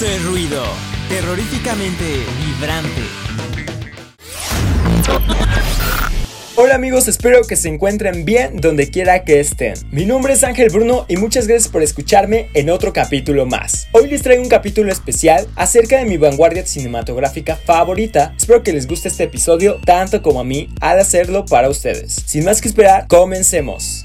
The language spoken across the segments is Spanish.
Esto es ruido, terroríficamente vibrante. Hola amigos, espero que se encuentren bien donde quiera que estén. Mi nombre es Ángel Bruno y muchas gracias por escucharme en otro capítulo más. Hoy les traigo un capítulo especial acerca de mi vanguardia cinematográfica favorita. Espero que les guste este episodio tanto como a mí al hacerlo para ustedes. Sin más que esperar, comencemos.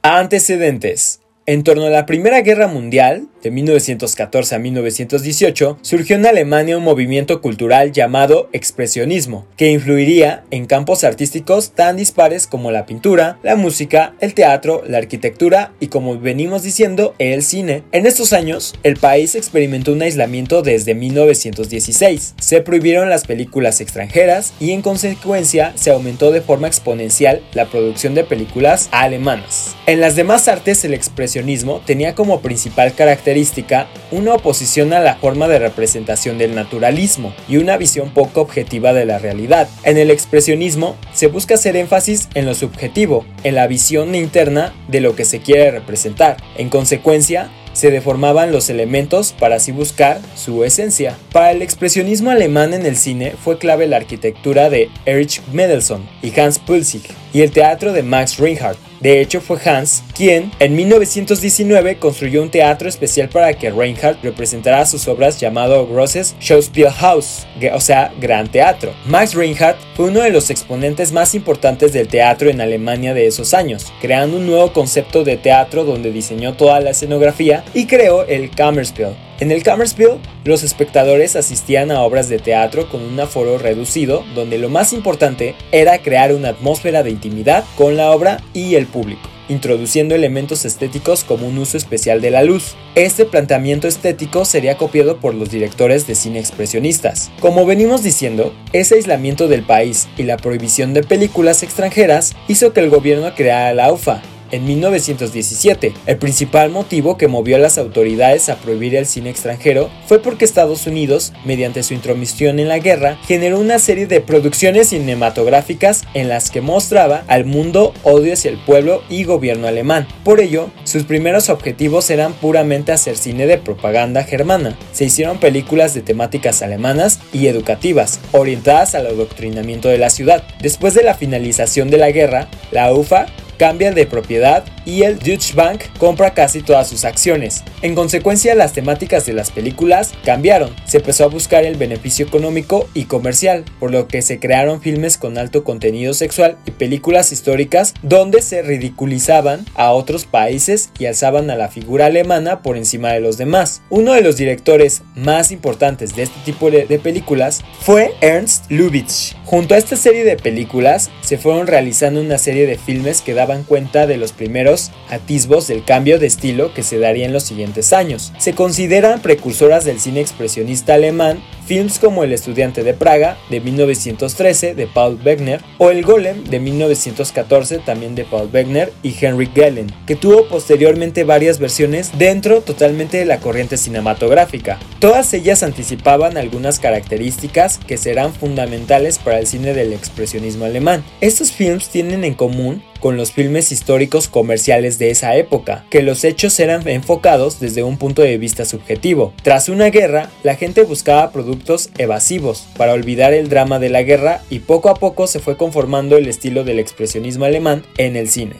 Antecedentes. En torno a la Primera Guerra Mundial, de 1914 a 1918, surgió en Alemania un movimiento cultural llamado expresionismo, que influiría en campos artísticos tan dispares como la pintura, la música, el teatro, la arquitectura y como venimos diciendo, el cine. En estos años, el país experimentó un aislamiento desde 1916. Se prohibieron las películas extranjeras y en consecuencia se aumentó de forma exponencial la producción de películas alemanas. En las demás artes el expresionismo tenía como principal característica una oposición a la forma de representación del naturalismo y una visión poco objetiva de la realidad. En el expresionismo se busca hacer énfasis en lo subjetivo, en la visión interna de lo que se quiere representar. En consecuencia, se deformaban los elementos para así buscar su esencia. Para el expresionismo alemán en el cine fue clave la arquitectura de Erich Mendelssohn y Hans Pulsig y el teatro de Max Reinhardt. De hecho, fue Hans quien en 1919 construyó un teatro especial para que Reinhardt representara sus obras llamado Grosses Schauspielhaus, o sea, Gran Teatro. Max Reinhardt fue uno de los exponentes más importantes del teatro en Alemania de esos años, creando un nuevo concepto de teatro donde diseñó toda la escenografía y creó el Kammerspiel, en el Kammerspiel, los espectadores asistían a obras de teatro con un aforo reducido, donde lo más importante era crear una atmósfera de intimidad con la obra y el público introduciendo elementos estéticos como un uso especial de la luz. Este planteamiento estético sería copiado por los directores de cine expresionistas. Como venimos diciendo, ese aislamiento del país y la prohibición de películas extranjeras hizo que el gobierno creara la UFA, en 1917. El principal motivo que movió a las autoridades a prohibir el cine extranjero fue porque Estados Unidos, mediante su intromisión en la guerra, generó una serie de producciones cinematográficas en las que mostraba al mundo odio hacia el pueblo y gobierno alemán. Por ello, sus primeros objetivos eran puramente hacer cine de propaganda germana. Se hicieron películas de temáticas alemanas y educativas, orientadas al adoctrinamiento de la ciudad. Después de la finalización de la guerra, la UFA cambia de propiedad y el Deutsche Bank compra casi todas sus acciones. En consecuencia, las temáticas de las películas cambiaron. Se empezó a buscar el beneficio económico y comercial, por lo que se crearon filmes con alto contenido sexual y películas históricas donde se ridiculizaban a otros países y alzaban a la figura alemana por encima de los demás. Uno de los directores más importantes de este tipo de, películas fue Ernst Lubitsch. Junto a esta serie de películas se fueron realizando una serie de filmes que daban cuenta de los primeros atisbos del cambio de estilo que se daría en los siguientes años. Se consideran precursoras del cine expresionista alemán films como El estudiante de Praga de 1913 de Paul Wegener o El golem de 1914 también de Paul Wegener y Henry Gellen, que tuvo posteriormente varias versiones dentro totalmente de la corriente cinematográfica. Todas ellas anticipaban algunas características que serán fundamentales para el cine del expresionismo alemán. Estos films tienen en común con los filmes históricos comerciales de esa época, que los hechos eran enfocados desde un punto de vista subjetivo. Tras una guerra, la gente buscaba productos evasivos para olvidar el drama de la guerra y poco a poco se fue conformando el estilo del expresionismo alemán en el cine.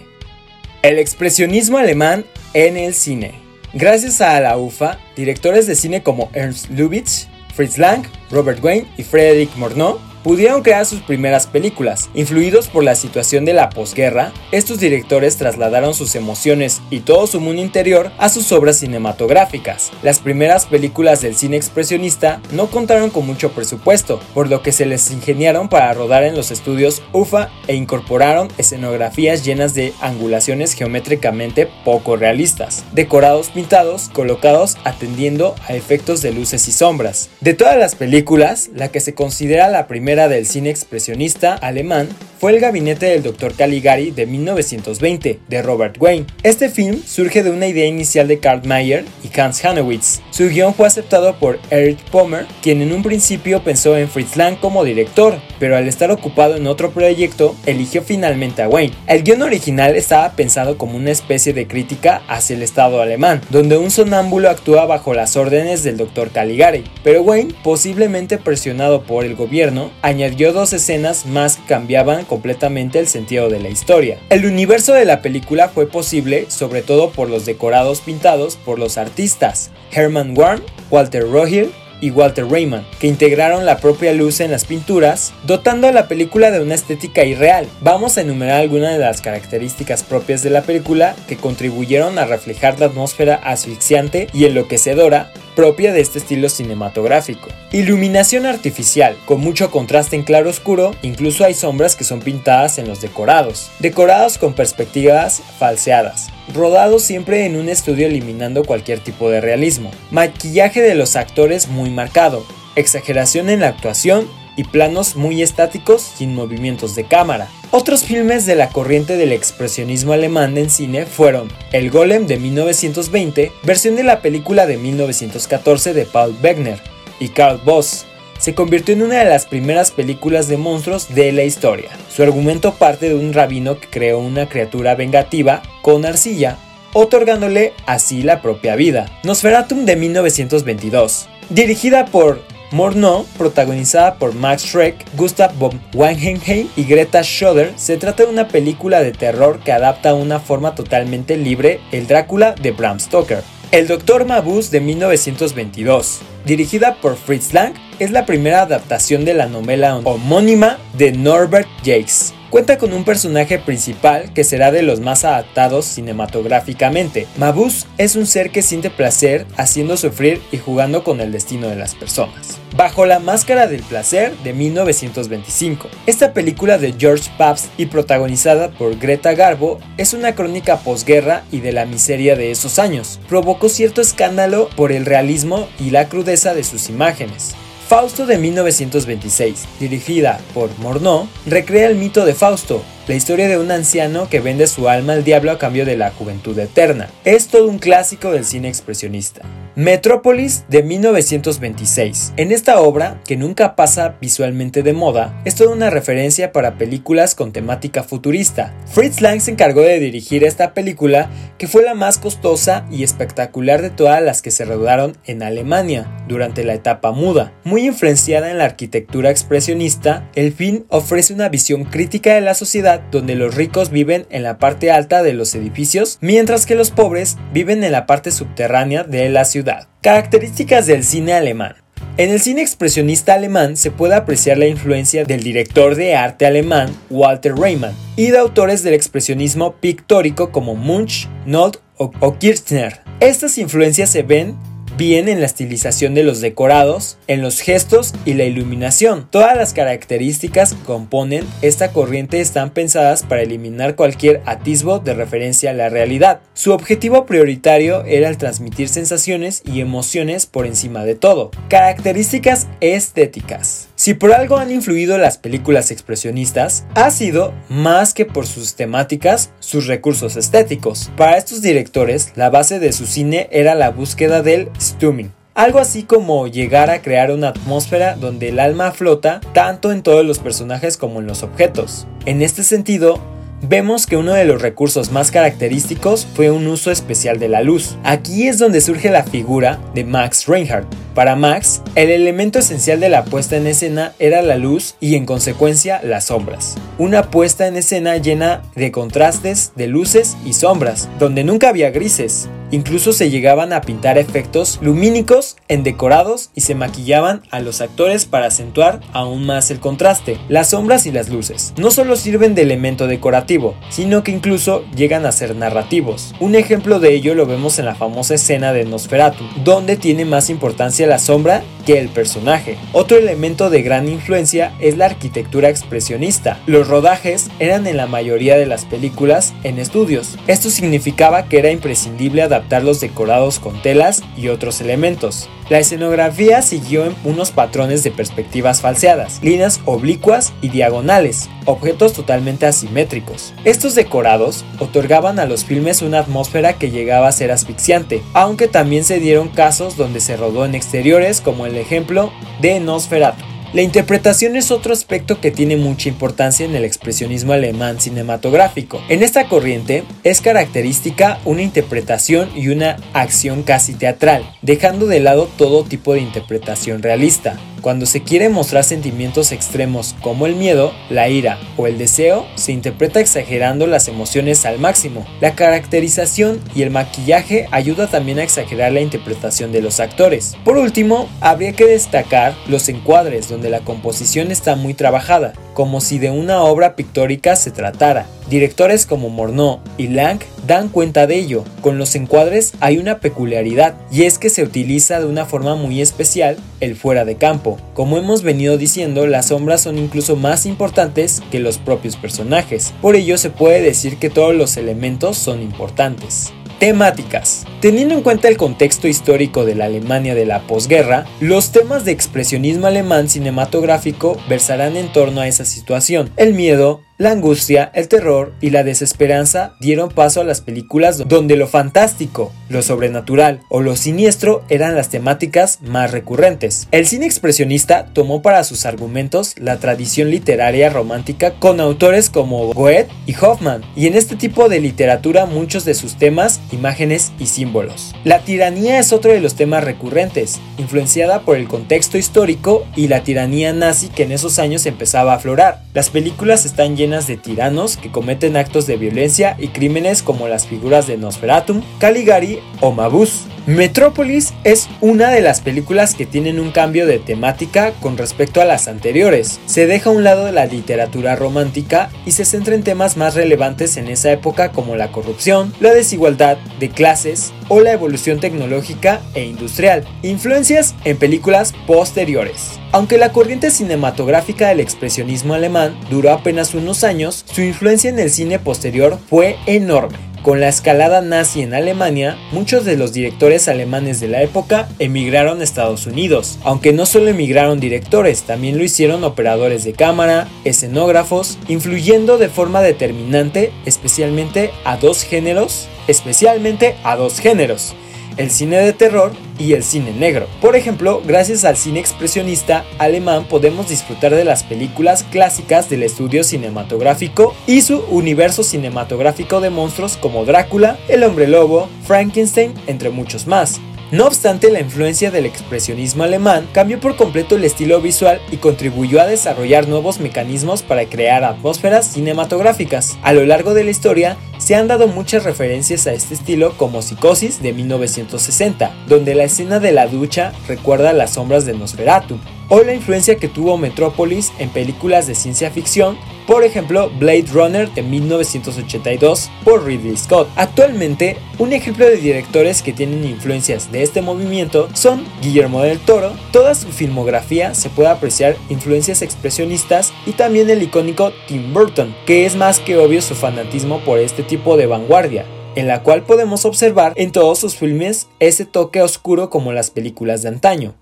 El expresionismo alemán en el cine. Gracias a la UFA, directores de cine como Ernst Lubitsch, Fritz Lang, Robert Wayne y Frederick Morneau pudieron crear sus primeras películas. Influidos por la situación de la posguerra, estos directores trasladaron sus emociones y todo su mundo interior a sus obras cinematográficas. Las primeras películas del cine expresionista no contaron con mucho presupuesto, por lo que se les ingeniaron para rodar en los estudios UFA e incorporaron escenografías llenas de angulaciones geométricamente poco realistas, decorados pintados colocados atendiendo a efectos de luces y sombras. De todas las películas, la que se considera la primera pionera del cine expresionista alemán fue El gabinete del Dr. Caligari de 1920 de Robert Wayne. Este film surge de una idea inicial de Karl Mayer y Hans Hanowitz. Su guion fue aceptado por Erich Pommer, quien en un principio pensó en Fritz Lang como director, pero al estar ocupado en otro proyecto, eligió finalmente a Wayne. El guion original estaba pensado como una especie de crítica hacia el Estado alemán, donde un sonámbulo actúa bajo las órdenes del Dr. Caligari, pero Wayne, posiblemente presionado por el gobierno, añadió dos escenas más que cambiaban completamente el sentido de la historia. El universo de la película fue posible sobre todo por los decorados pintados por los artistas Herman Warren, Walter Rohill y Walter Raymond, que integraron la propia luz en las pinturas, dotando a la película de una estética irreal. Vamos a enumerar algunas de las características propias de la película que contribuyeron a reflejar la atmósfera asfixiante y enloquecedora propia de este estilo cinematográfico. Iluminación artificial, con mucho contraste en claro oscuro, incluso hay sombras que son pintadas en los decorados. Decorados con perspectivas falseadas rodado siempre en un estudio eliminando cualquier tipo de realismo. Maquillaje de los actores muy marcado, exageración en la actuación y planos muy estáticos sin movimientos de cámara. Otros filmes de la corriente del expresionismo alemán en cine fueron El Golem de 1920, versión de la película de 1914 de Paul Wegner, y Karl Voss, se convirtió en una de las primeras películas de monstruos de la historia. Su argumento parte de un rabino que creó una criatura vengativa con arcilla, otorgándole así la propia vida. Nosferatum de 1922, dirigida por Morneau, protagonizada por Max Schreck, Gustav von Wangenheim y Greta Schroeder, se trata de una película de terror que adapta a una forma totalmente libre el Drácula de Bram Stoker. El Dr. Mabuse de 1922, dirigida por Fritz Lang, es la primera adaptación de la novela homónima de Norbert Jakes. Cuenta con un personaje principal que será de los más adaptados cinematográficamente. Mabuse es un ser que siente placer haciendo sufrir y jugando con el destino de las personas. Bajo la máscara del placer de 1925. Esta película de George Pabst y protagonizada por Greta Garbo es una crónica posguerra y de la miseria de esos años. Provocó cierto escándalo por el realismo y la crudeza de sus imágenes. Fausto de 1926, dirigida por Morneau, recrea el mito de Fausto, la historia de un anciano que vende su alma al diablo a cambio de la juventud eterna. Es todo un clásico del cine expresionista. Metrópolis de 1926. En esta obra, que nunca pasa visualmente de moda, es toda una referencia para películas con temática futurista. Fritz Lang se encargó de dirigir esta película, que fue la más costosa y espectacular de todas las que se rodaron en Alemania durante la etapa muda. Muy influenciada en la arquitectura expresionista, el film ofrece una visión crítica de la sociedad donde los ricos viven en la parte alta de los edificios, mientras que los pobres viven en la parte subterránea de la ciudad. Características del cine alemán. En el cine expresionista alemán se puede apreciar la influencia del director de arte alemán Walter Reimann y de autores del expresionismo pictórico como Munch, Nold o Kirchner. Estas influencias se ven bien en la estilización de los decorados, en los gestos y la iluminación. Todas las características que componen esta corriente están pensadas para eliminar cualquier atisbo de referencia a la realidad. Su objetivo prioritario era el transmitir sensaciones y emociones por encima de todo. Características estéticas. Si por algo han influido las películas expresionistas, ha sido más que por sus temáticas, sus recursos estéticos. Para estos directores, la base de su cine era la búsqueda del stumming. Algo así como llegar a crear una atmósfera donde el alma flota tanto en todos los personajes como en los objetos. En este sentido, vemos que uno de los recursos más característicos fue un uso especial de la luz. Aquí es donde surge la figura de Max Reinhardt. Para Max, el elemento esencial de la puesta en escena era la luz y en consecuencia las sombras. Una puesta en escena llena de contrastes de luces y sombras, donde nunca había grises, Incluso se llegaban a pintar efectos lumínicos en decorados y se maquillaban a los actores para acentuar aún más el contraste. Las sombras y las luces no solo sirven de elemento decorativo, sino que incluso llegan a ser narrativos. Un ejemplo de ello lo vemos en la famosa escena de Nosferatu, donde tiene más importancia la sombra que el personaje. Otro elemento de gran influencia es la arquitectura expresionista. Los rodajes eran en la mayoría de las películas en estudios. Esto significaba que era imprescindible adaptar adaptar los decorados con telas y otros elementos. La escenografía siguió en unos patrones de perspectivas falseadas, líneas oblicuas y diagonales, objetos totalmente asimétricos. Estos decorados otorgaban a los filmes una atmósfera que llegaba a ser asfixiante, aunque también se dieron casos donde se rodó en exteriores como el ejemplo de Nosferatu. La interpretación es otro aspecto que tiene mucha importancia en el expresionismo alemán cinematográfico. En esta corriente es característica una interpretación y una acción casi teatral, dejando de lado todo tipo de interpretación realista. Cuando se quiere mostrar sentimientos extremos como el miedo, la ira o el deseo, se interpreta exagerando las emociones al máximo. La caracterización y el maquillaje ayuda también a exagerar la interpretación de los actores. Por último, habría que destacar los encuadres donde la composición está muy trabajada, como si de una obra pictórica se tratara. Directores como Morneau y Lang dan cuenta de ello. Con los encuadres hay una peculiaridad y es que se utiliza de una forma muy especial el fuera de campo. Como hemos venido diciendo, las sombras son incluso más importantes que los propios personajes. Por ello se puede decir que todos los elementos son importantes. Temáticas. Teniendo en cuenta el contexto histórico de la Alemania de la posguerra, los temas de expresionismo alemán cinematográfico versarán en torno a esa situación. El miedo, la angustia, el terror y la desesperanza dieron paso a las películas donde lo fantástico, lo sobrenatural o lo siniestro eran las temáticas más recurrentes. El cine expresionista tomó para sus argumentos la tradición literaria romántica con autores como Goethe y Hoffman, y en este tipo de literatura muchos de sus temas, imágenes y símbolos. La tiranía es otro de los temas recurrentes, influenciada por el contexto histórico y la tiranía nazi que en esos años empezaba a aflorar. Las películas están llenas de tiranos que cometen actos de violencia y crímenes como las figuras de Nosferatum, Caligari o Mabus. Metrópolis es una de las películas que tienen un cambio de temática con respecto a las anteriores. Se deja a un lado la literatura romántica y se centra en temas más relevantes en esa época como la corrupción, la desigualdad de clases o la evolución tecnológica e industrial, influencias en películas posteriores. Aunque la corriente cinematográfica del expresionismo alemán duró apenas unos años, su influencia en el cine posterior fue enorme. Con la escalada nazi en Alemania, muchos de los directores alemanes de la época emigraron a Estados Unidos. Aunque no solo emigraron directores, también lo hicieron operadores de cámara, escenógrafos, influyendo de forma determinante especialmente a dos géneros, especialmente a dos géneros, el cine de terror y el cine negro. Por ejemplo, gracias al cine expresionista alemán podemos disfrutar de las películas clásicas del estudio cinematográfico y su universo cinematográfico de monstruos como Drácula, El hombre lobo, Frankenstein, entre muchos más. No obstante, la influencia del expresionismo alemán cambió por completo el estilo visual y contribuyó a desarrollar nuevos mecanismos para crear atmósferas cinematográficas. A lo largo de la historia, se han dado muchas referencias a este estilo como Psicosis de 1960, donde la escena de la ducha recuerda las sombras de Nosferatu, o la influencia que tuvo Metrópolis en películas de ciencia ficción por ejemplo Blade Runner de 1982 por Ridley Scott. Actualmente, un ejemplo de directores que tienen influencias de este movimiento son Guillermo del Toro, toda su filmografía se puede apreciar influencias expresionistas y también el icónico Tim Burton, que es más que obvio su fanatismo por este tipo de vanguardia, en la cual podemos observar en todos sus filmes ese toque oscuro como las películas de antaño.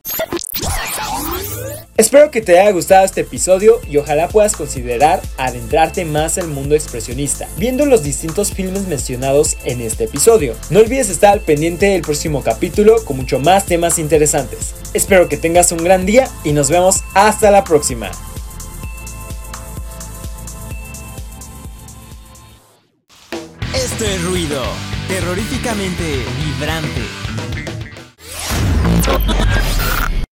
Espero que te haya gustado este episodio y ojalá puedas considerar adentrarte más al mundo expresionista, viendo los distintos filmes mencionados en este episodio. No olvides estar al pendiente del próximo capítulo con mucho más temas interesantes. Espero que tengas un gran día y nos vemos hasta la próxima. Terroríficamente vibrante.